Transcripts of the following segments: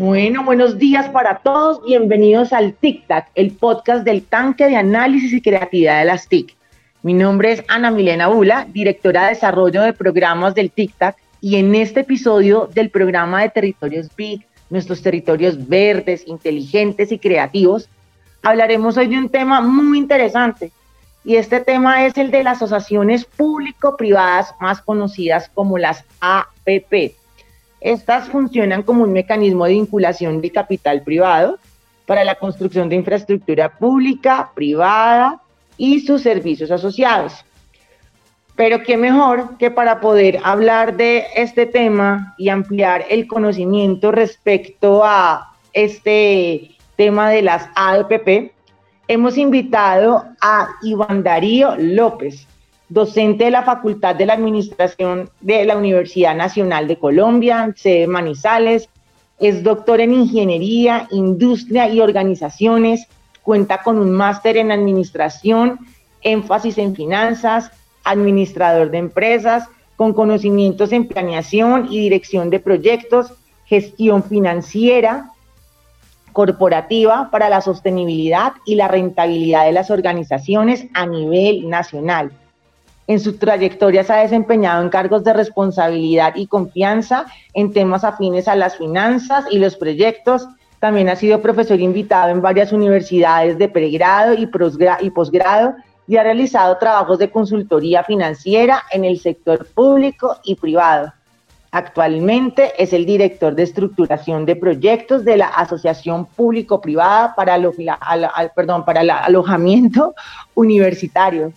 Bueno, buenos días para todos. Bienvenidos al TIC-TAC, el podcast del tanque de análisis y creatividad de las TIC. Mi nombre es Ana Milena Bula, directora de desarrollo de programas del TIC-TAC, y en este episodio del programa de Territorios BIG, nuestros territorios verdes, inteligentes y creativos, hablaremos hoy de un tema muy interesante. Y este tema es el de las asociaciones público-privadas más conocidas como las APP. Estas funcionan como un mecanismo de vinculación de capital privado para la construcción de infraestructura pública, privada y sus servicios asociados. Pero qué mejor que para poder hablar de este tema y ampliar el conocimiento respecto a este tema de las APP, hemos invitado a Iván Darío López, docente de la Facultad de la Administración de la Universidad Nacional de Colombia, sede Manizales, es doctor en Ingeniería, Industria y Organizaciones, cuenta con un máster en Administración, énfasis en Finanzas, administrador de empresas, con conocimientos en planeación y dirección de proyectos, gestión financiera, corporativa para la sostenibilidad y la rentabilidad de las organizaciones a nivel nacional. En su trayectoria se ha desempeñado en cargos de responsabilidad y confianza en temas afines a las finanzas y los proyectos. También ha sido profesor invitado en varias universidades de pregrado y posgrado y ha realizado trabajos de consultoría financiera en el sector público y privado. Actualmente es el director de estructuración de proyectos de la Asociación Público-Privada para, el alojamiento universitario.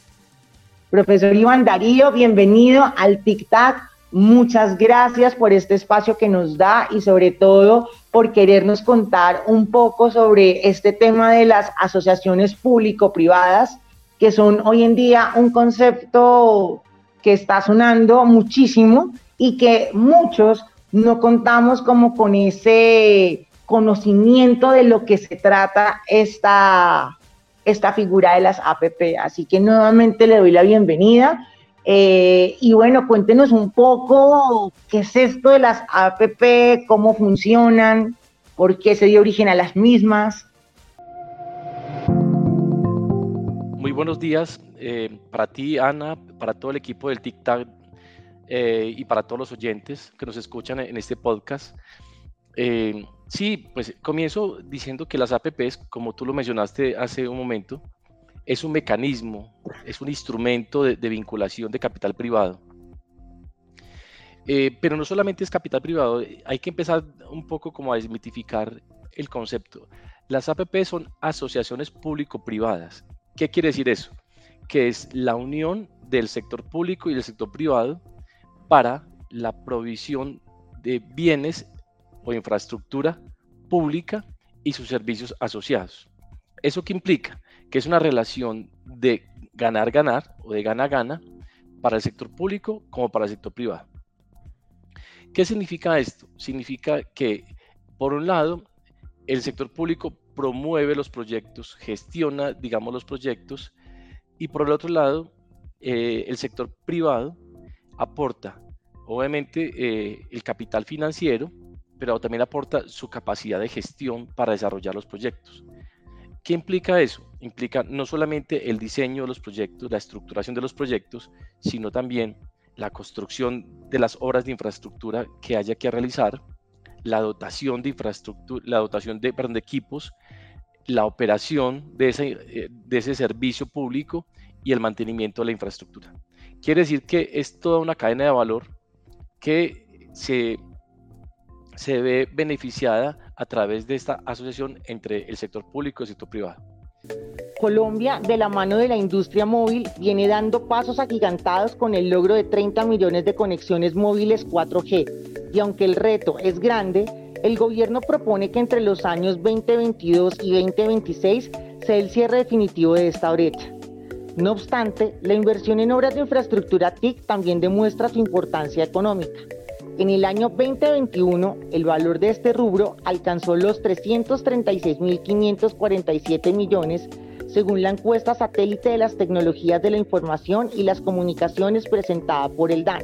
Profesor Iván Darío, bienvenido al TIC-TAC. Muchas gracias por este espacio que nos da y sobre todo por querernos contar un poco sobre este tema de las asociaciones público-privadas, que son hoy en día un concepto que está sonando muchísimo y que muchos no contamos como con ese conocimiento de lo que se trata esta, esta figura de las APP. Así que nuevamente le doy la bienvenida. Eh, y bueno, cuéntenos un poco qué es esto de las APP, cómo funcionan, por qué se dio origen a las mismas. Muy buenos días eh, para ti, Ana, para todo el equipo del TIC-TAC eh, y para todos los oyentes que nos escuchan en este podcast. Sí, pues comienzo diciendo que las APPs, como tú lo mencionaste hace un momento, es un mecanismo, es un instrumento de, vinculación de capital privado. Eh, pero no solamente es capital privado, hay que empezar un poco como a desmitificar el concepto. Las APP son asociaciones público-privadas. ¿Qué quiere decir eso? Que es la unión del sector público y del sector privado para la provisión de bienes o infraestructura pública y sus servicios asociados. ¿Eso qué implica? Que es una relación de ganar-ganar o de gana-gana para el sector público como para el sector privado. ¿Qué significa esto? Significa que, por un lado, el sector público promueve los proyectos, gestiona, digamos, los proyectos, y por el otro lado, eh, el sector privado aporta, obviamente, eh, el capital financiero pero también aporta su capacidad de gestión para desarrollar los proyectos. ¿Qué implica eso? Implica no solamente el diseño de los proyectos, la estructuración de los proyectos, sino también la construcción de las obras de infraestructura que haya que realizar, la dotación de infraestructura, la dotación de, de equipos, la operación de ese, eh, de ese servicio público y el mantenimiento de la infraestructura. Quiere decir que es toda una cadena de valor que se se ve beneficiada a través de esta asociación entre el sector público y el sector privado. Colombia, de la mano de la industria móvil, viene dando pasos agigantados con el logro de 30 millones de conexiones móviles 4G. Y aunque el reto es grande, el gobierno propone que entre los años 2022 y 2026 sea el cierre definitivo de esta brecha. No obstante, la inversión en obras de infraestructura TIC también demuestra su importancia económica. En el año 2021, el valor de este rubro alcanzó los 336.547 millones, según la encuesta satélite de las tecnologías de la información y las comunicaciones presentada por el DAN.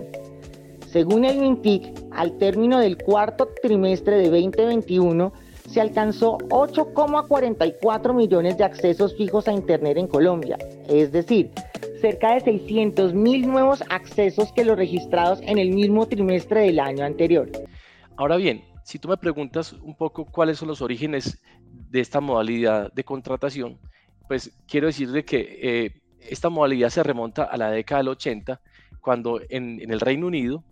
Según el MINTIC, al término del cuarto trimestre de 2021, se alcanzó 8,44 millones de accesos fijos a Internet en Colombia, es decir, cerca de 600 mil nuevos accesos que los registrados en el mismo trimestre del año anterior. Ahora bien, si tú me preguntas un poco cuáles son los orígenes de esta modalidad de contratación, pues quiero decirle que eh, esta modalidad se remonta a la década del 80, cuando en, el Reino Unido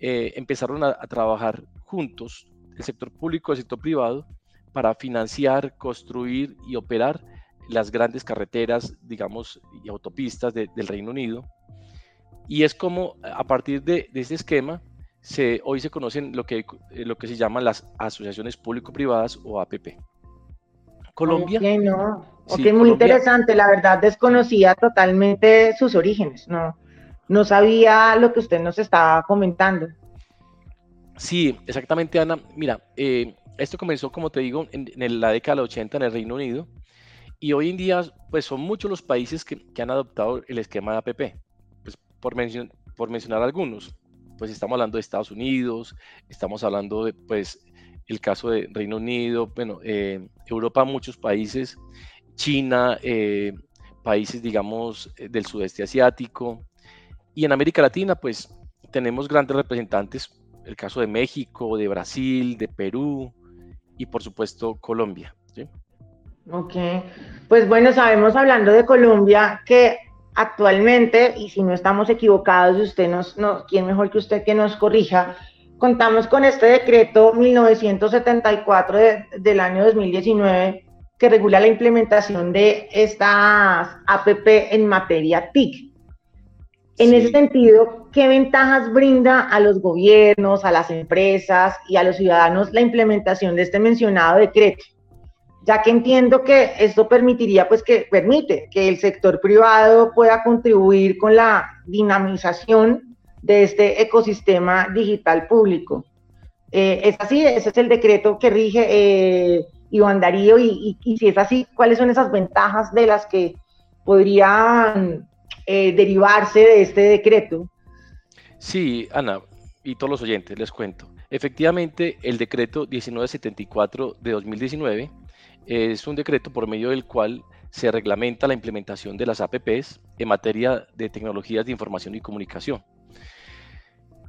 eh, empezaron a, trabajar juntos el sector público y el sector privado para financiar, construir y operar las grandes carreteras, digamos, y autopistas del Reino Unido. Y es como a partir de, de este esquema, se, hoy se conocen lo que, lo que se llaman las asociaciones público-privadas o APP. Colombia. Ok, no. muy interesante. La verdad desconocía totalmente sus orígenes. No, no sabía lo que usted nos estaba comentando. Sí, exactamente, Ana. Mira, eh, esto comenzó, como te digo, en, la década de 80 en el Reino Unido y hoy en día, pues son muchos los países que, han adoptado el esquema de APP. Pues por, por mencionar algunos, pues estamos hablando de Estados Unidos, estamos hablando de, pues, el caso de Reino Unido, bueno, eh, Europa, muchos países, China, eh, países, digamos, eh, del sudeste asiático. Y en América Latina, pues tenemos grandes representantes, el caso de México, de Brasil, de Perú y por supuesto Colombia. Ok, pues bueno, sabemos hablando de Colombia que actualmente, y si no estamos equivocados, usted nos, no, ¿quién mejor que usted que nos corrija? contamos con este decreto 1974 del año 2019 que regula la implementación de estas APP en materia TIC. En ese sentido, ¿qué ventajas brinda a los gobiernos, a las empresas y a los ciudadanos la implementación de este mencionado decreto? Ya que entiendo que esto permitiría, pues que permite que el sector privado pueda contribuir con la dinamización de este ecosistema digital público. Eh, es así, ese es el decreto que rige eh, Iván Darío y, si es así, ¿cuáles son esas ventajas de las que podrían eh, derivarse de este decreto? Sí, Ana, y todos los oyentes, les cuento. Efectivamente, el decreto 1974 de 2019 es un decreto por medio del cual se reglamenta la implementación de las APPs en materia de tecnologías de información y comunicación.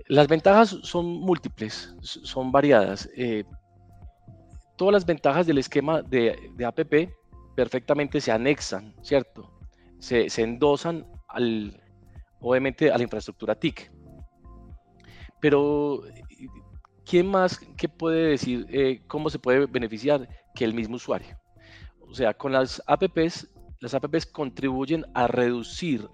Las ventajas son múltiples, son variadas. Eh, todas las ventajas del esquema de, APP perfectamente se anexan, ¿cierto? Se, endosan al, obviamente a la infraestructura TIC. Pero, ¿quién más que puede decir eh, cómo se puede beneficiar que el mismo usuario? O sea, con las APPs, las APPs contribuyen a reducir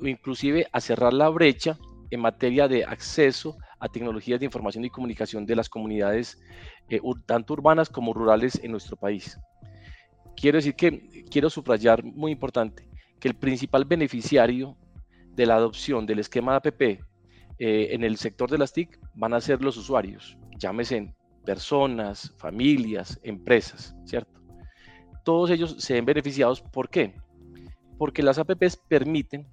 o inclusive a cerrar la brecha en materia de acceso a tecnologías de información y comunicación de las comunidades eh, tanto urbanas como rurales en nuestro país. Quiero decir que quiero subrayar muy importante que el principal beneficiario de la adopción del esquema de APP eh, en el sector de las TIC van a ser los usuarios, llámese personas, familias, empresas, ¿cierto? Todos ellos se ven beneficiados, ¿por qué? Porque las APPs permiten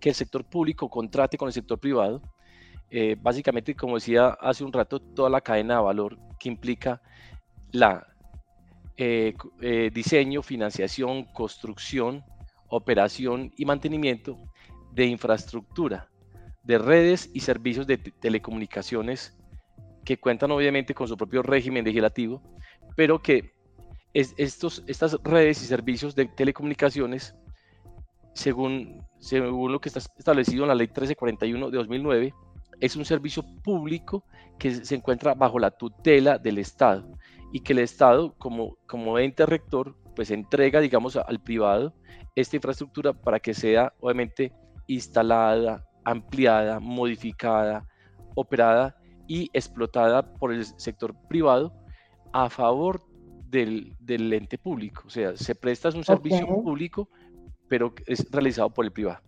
que el sector público contrate con el sector privado. Eh, básicamente, como decía hace un rato, toda la cadena de valor que implica la eh, eh, diseño, financiación, construcción, operación y mantenimiento de infraestructura, de redes y servicios de telecomunicaciones que cuentan obviamente con su propio régimen legislativo, pero que estos, estas redes y servicios de telecomunicaciones, según según lo que está establecido en la Ley 1341 de 2009, es un servicio público que se encuentra bajo la tutela del Estado y que el Estado, como, como ente rector, pues entrega, digamos, al privado esta infraestructura para que sea, obviamente, instalada, ampliada, modificada, operada y explotada por el sector privado a favor del, del ente público. O sea, se presta un servicio público pero es realizado por el privado.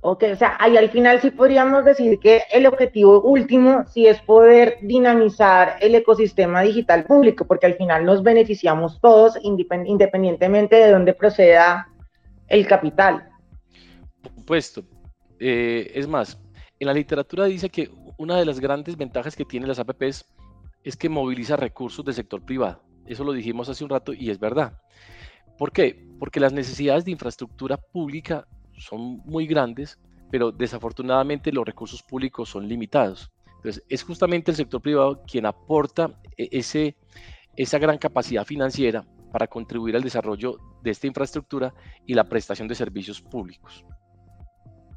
Ok, o sea, ahí al final sí podríamos decir que el objetivo último sí es poder dinamizar el ecosistema digital público, porque al final nos beneficiamos todos independientemente de dónde proceda el capital. Por supuesto. Eh, es más, en la literatura dice que una de las grandes ventajas que tienen las APPs es que moviliza recursos del sector privado. Eso lo dijimos hace un rato y es verdad. ¿Por qué? Porque las necesidades de infraestructura pública son muy grandes, pero desafortunadamente los recursos públicos son limitados. Entonces, es justamente el sector privado quien aporta e, ese, esa gran capacidad financiera para contribuir al desarrollo de esta infraestructura y la prestación de servicios públicos.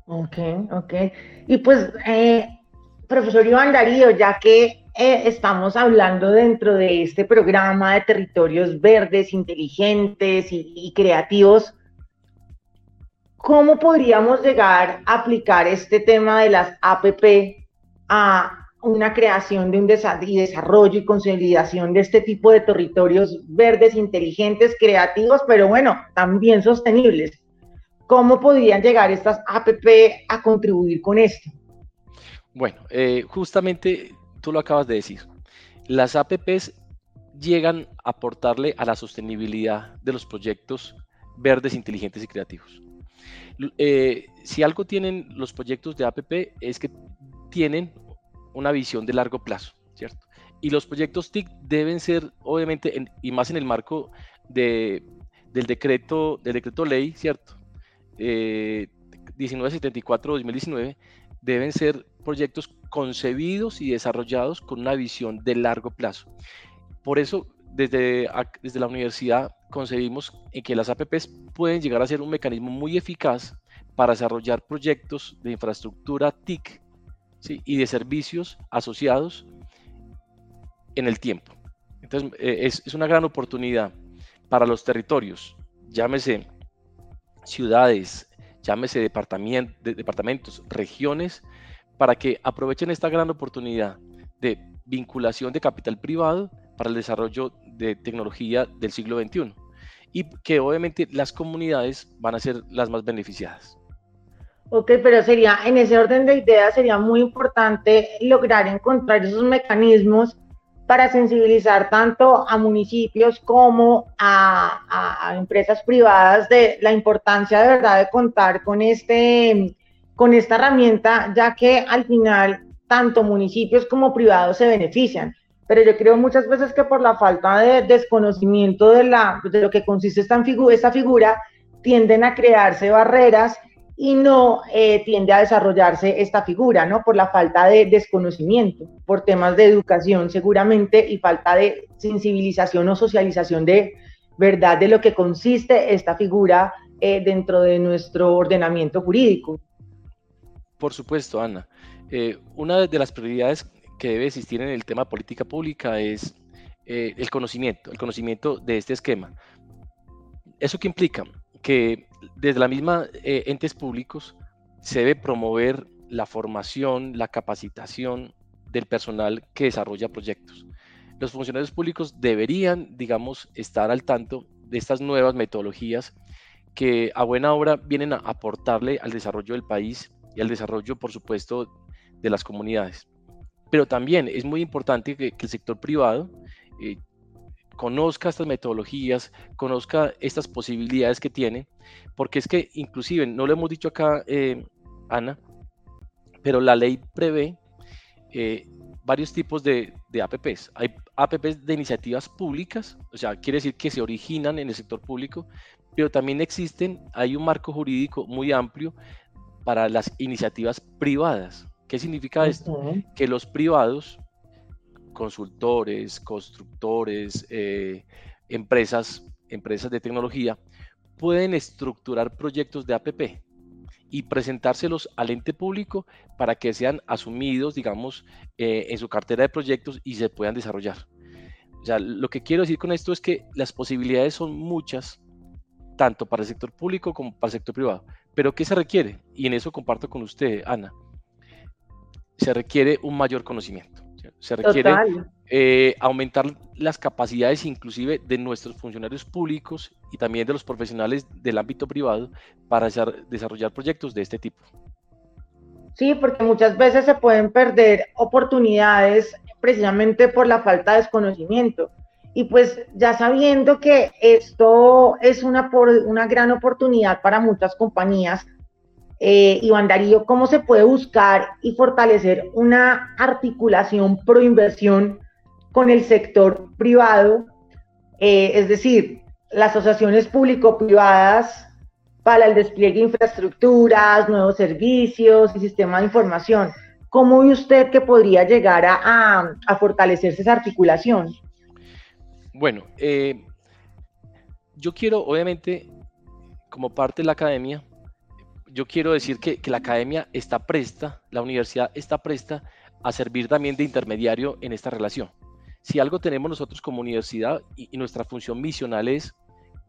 Ok, ok. Y pues, eh, profesor Iván Darío, ya que eh, estamos hablando dentro de este programa de territorios verdes, inteligentes y, creativos, ¿cómo podríamos llegar a aplicar este tema de las APP a una creación de un desarrollo y consolidación de este tipo de territorios verdes, inteligentes, creativos, pero bueno, también sostenibles? ¿Cómo podrían llegar estas APP a contribuir con esto? Bueno, eh, justamente tú lo acabas de decir. Las APPs llegan a aportarle a la sostenibilidad de los proyectos verdes, inteligentes y creativos. Eh, si algo tienen los proyectos de APP es que tienen una visión de largo plazo, ¿cierto? Y los proyectos TIC deben ser, obviamente, y más en el marco de, del, decreto, del decreto ley, ¿cierto? 1974-2019, eh, deben ser proyectos concebidos y desarrollados con una visión de largo plazo. Por eso, desde, desde la universidad concebimos en que las APPs pueden llegar a ser un mecanismo muy eficaz para desarrollar proyectos de infraestructura TIC y de servicios asociados en el tiempo. Entonces, eh, es, es una gran oportunidad para los territorios, llámese ciudades, llámese departamentos, regiones, para que aprovechen esta gran oportunidad de vinculación de capital privado para el desarrollo de tecnología del siglo XXI y que obviamente las comunidades van a ser las más beneficiadas. Ok, pero sería, en ese orden de ideas, sería muy importante lograr encontrar esos mecanismos para sensibilizar tanto a municipios como a, empresas privadas de la importancia de verdad de contar con este con esta herramienta, ya que al final tanto municipios como privados se benefician. Pero yo creo muchas veces que por la falta de desconocimiento de, la, de lo que consiste esta figura, tienden a crearse barreras y no eh, tiende a desarrollarse esta figura, ¿no? Por la falta de desconocimiento, por temas de educación seguramente y falta de sensibilización o socialización de verdad de lo que consiste esta figura eh, dentro de nuestro ordenamiento jurídico. Por supuesto, Ana. Eh, una de las prioridades que debe existir en el tema política pública es el conocimiento, el conocimiento de este esquema. ¿Eso qué implica? Que desde la misma eh, entes públicos se debe promover la formación, la capacitación del personal que desarrolla proyectos. Los funcionarios públicos deberían, digamos, estar al tanto de estas nuevas metodologías que a buena hora vienen a aportarle al desarrollo del país y al desarrollo, por supuesto, de las comunidades. Pero también es muy importante que, el sector privado eh, conozca estas metodologías, conozca estas posibilidades que tiene, porque es que inclusive, no lo hemos dicho acá, eh, Ana, pero la ley prevé eh, varios tipos de, de, APPs. Hay APPs de iniciativas públicas, o sea, quiere decir que se originan en el sector público, pero también existen, hay un marco jurídico muy amplio para las iniciativas privadas. ¿Qué significa esto? Que los privados, consultores, constructores, eh, empresas, empresas de tecnología, pueden estructurar proyectos de APP y presentárselos al ente público para que sean asumidos, digamos, eh, en su cartera de proyectos y se puedan desarrollar. O sea, lo que quiero decir con esto es que las posibilidades son muchas, tanto para el sector público como para el sector privado. Pero ¿qué se requiere? Y en eso comparto con usted, Ana. Se requiere un mayor conocimiento. Se requiere eh, aumentar las capacidades inclusive de nuestros funcionarios públicos y también de los profesionales del ámbito privado para desarrollar proyectos de este tipo. Sí, porque muchas veces se pueden perder oportunidades precisamente por la falta de desconocimiento. Y pues ya sabiendo que esto es una, una gran oportunidad para muchas compañías, eh, Iván Darío, cómo se puede buscar y fortalecer una articulación pro inversión con el sector privado, eh, es decir, las asociaciones público-privadas para el despliegue de infraestructuras, nuevos servicios y sistemas de información. ¿Cómo ve usted que podría llegar a, fortalecerse esa articulación? Bueno, eh, yo quiero, obviamente, como parte de la academia, yo quiero decir que, la academia está presta, la universidad está presta a servir también de intermediario en esta relación. Si algo tenemos nosotros como universidad y, nuestra función misional es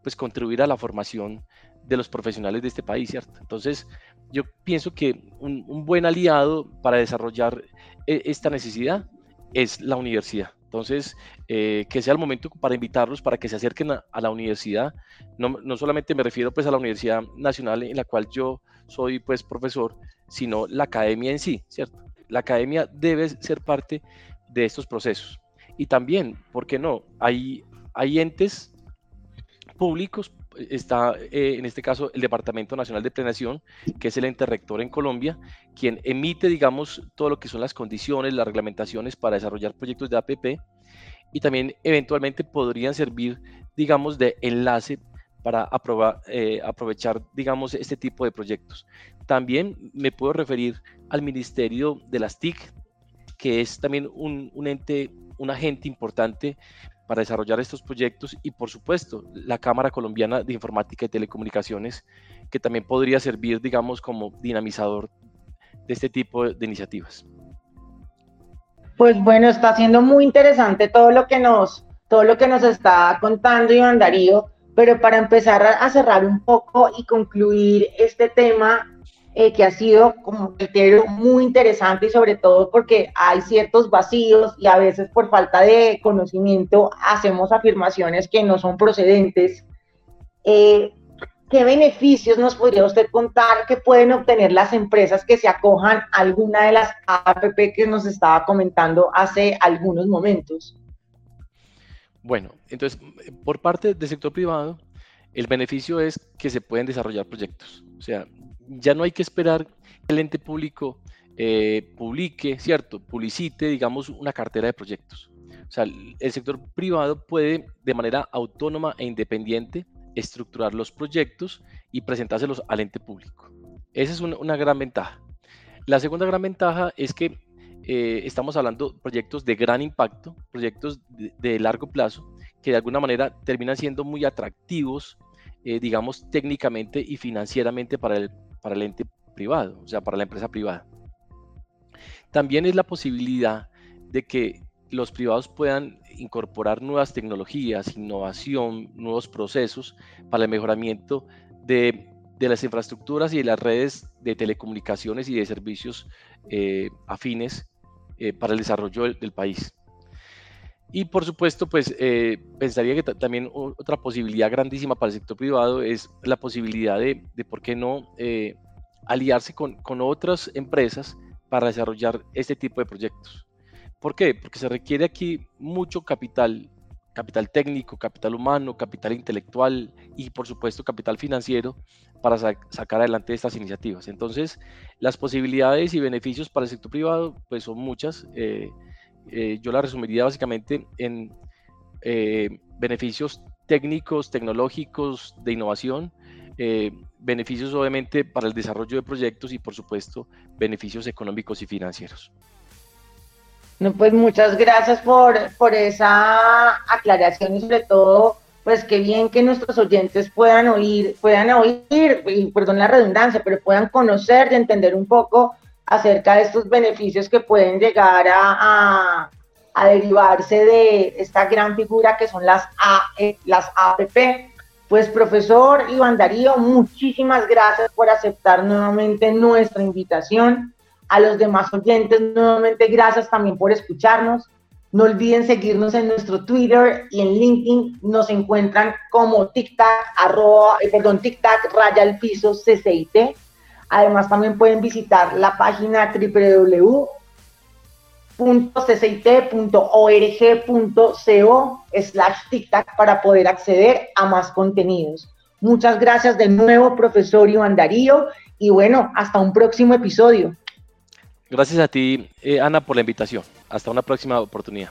pues contribuir a la formación de los profesionales de este país, ¿cierto? Entonces, yo pienso que un, buen aliado para desarrollar e, esta necesidad es la universidad. Entonces, eh, que sea el momento para invitarlos, para que se acerquen a, la universidad. No, no, solamente me refiero pues a la Universidad Nacional en la cual yo soy pues profesor, sino la academia en sí, ¿cierto? La academia debe ser parte de estos procesos. Y también, ¿por qué no? Hay, hay entes públicos, está eh, en este caso el Departamento Nacional de Planeación, que es el ente rector en Colombia, quien emite, digamos, todo lo que son las condiciones, las reglamentaciones para desarrollar proyectos de APP y también eventualmente podrían servir, digamos, de enlace para aprobar, eh, aprovechar, digamos, este tipo de proyectos. También me puedo referir al Ministerio de las TIC, que es también un, un ente, un agente importante para desarrollar estos proyectos y por supuesto la Cámara Colombiana de Informática y Telecomunicaciones, que también podría servir, digamos, como dinamizador de este tipo de iniciativas. Pues bueno, está siendo muy interesante todo lo que nos, todo lo que nos está contando Iván Darío, pero para empezar a cerrar un poco y concluir este tema, eh, que ha sido como criterio muy interesante y sobre todo porque hay ciertos vacíos y a veces por falta de conocimiento hacemos afirmaciones que no son procedentes. Eh, ¿Qué beneficios nos podría usted contar que pueden obtener las empresas que se acojan a alguna de las APP que nos estaba comentando hace algunos momentos? Bueno, entonces, por parte del sector privado, el beneficio es que se pueden desarrollar proyectos. O sea, ya no hay que esperar que el ente público eh, publique, ¿cierto? Publicite, digamos, una cartera de proyectos. O sea, el sector privado puede de manera autónoma e independiente estructurar los proyectos y presentárselos al ente público. Esa es una, gran ventaja. La segunda gran ventaja es que eh, estamos hablando de proyectos de gran impacto, proyectos de, largo plazo, que de alguna manera terminan siendo muy atractivos, eh, digamos, técnicamente y financieramente para el, para el ente privado, o sea, para la empresa privada. También es la posibilidad de que los privados puedan incorporar nuevas tecnologías, innovación, nuevos procesos para el mejoramiento de, las infraestructuras y de las redes de telecomunicaciones y de servicios eh, afines eh, para el desarrollo del, país. Y por supuesto, pues eh, pensaría que también otra posibilidad grandísima para el sector privado es la posibilidad de, de por qué no, aliarse con, con otras empresas para desarrollar este tipo de proyectos. ¿Por qué? Porque se requiere aquí mucho capital, capital técnico, capital humano, capital intelectual y por supuesto capital financiero para sacar adelante estas iniciativas. Entonces, las posibilidades y beneficios para el sector privado pues son muchas. Eh, eh, yo la resumiría básicamente en eh, beneficios técnicos, tecnológicos, de innovación, beneficios obviamente para el desarrollo de proyectos y por supuesto beneficios económicos y financieros. No, pues muchas gracias por, por esa aclaración y sobre todo, pues qué bien que nuestros oyentes puedan oír, puedan oír, y perdón la redundancia, pero puedan conocer y entender un poco acerca de estos beneficios que pueden llegar a, derivarse de esta gran figura que son las, a, eh, las APP. Pues profesor Iván Darío, muchísimas gracias por aceptar nuevamente nuestra invitación a los demás oyentes, nuevamente gracias también por escucharnos. No olviden seguirnos en nuestro Twitter y en LinkedIn. Nos encuentran como TikTok, arroba, eh, perdón, TikTok, raya al piso CCIT. Además, también pueden visitar la página www.ccit.org.co slash TikTok para poder acceder a más contenidos. Muchas gracias de nuevo, profesor Iván Darío, y bueno, hasta un próximo episodio. Gracias a ti, eh, Ana, por la invitación. Hasta una próxima oportunidad.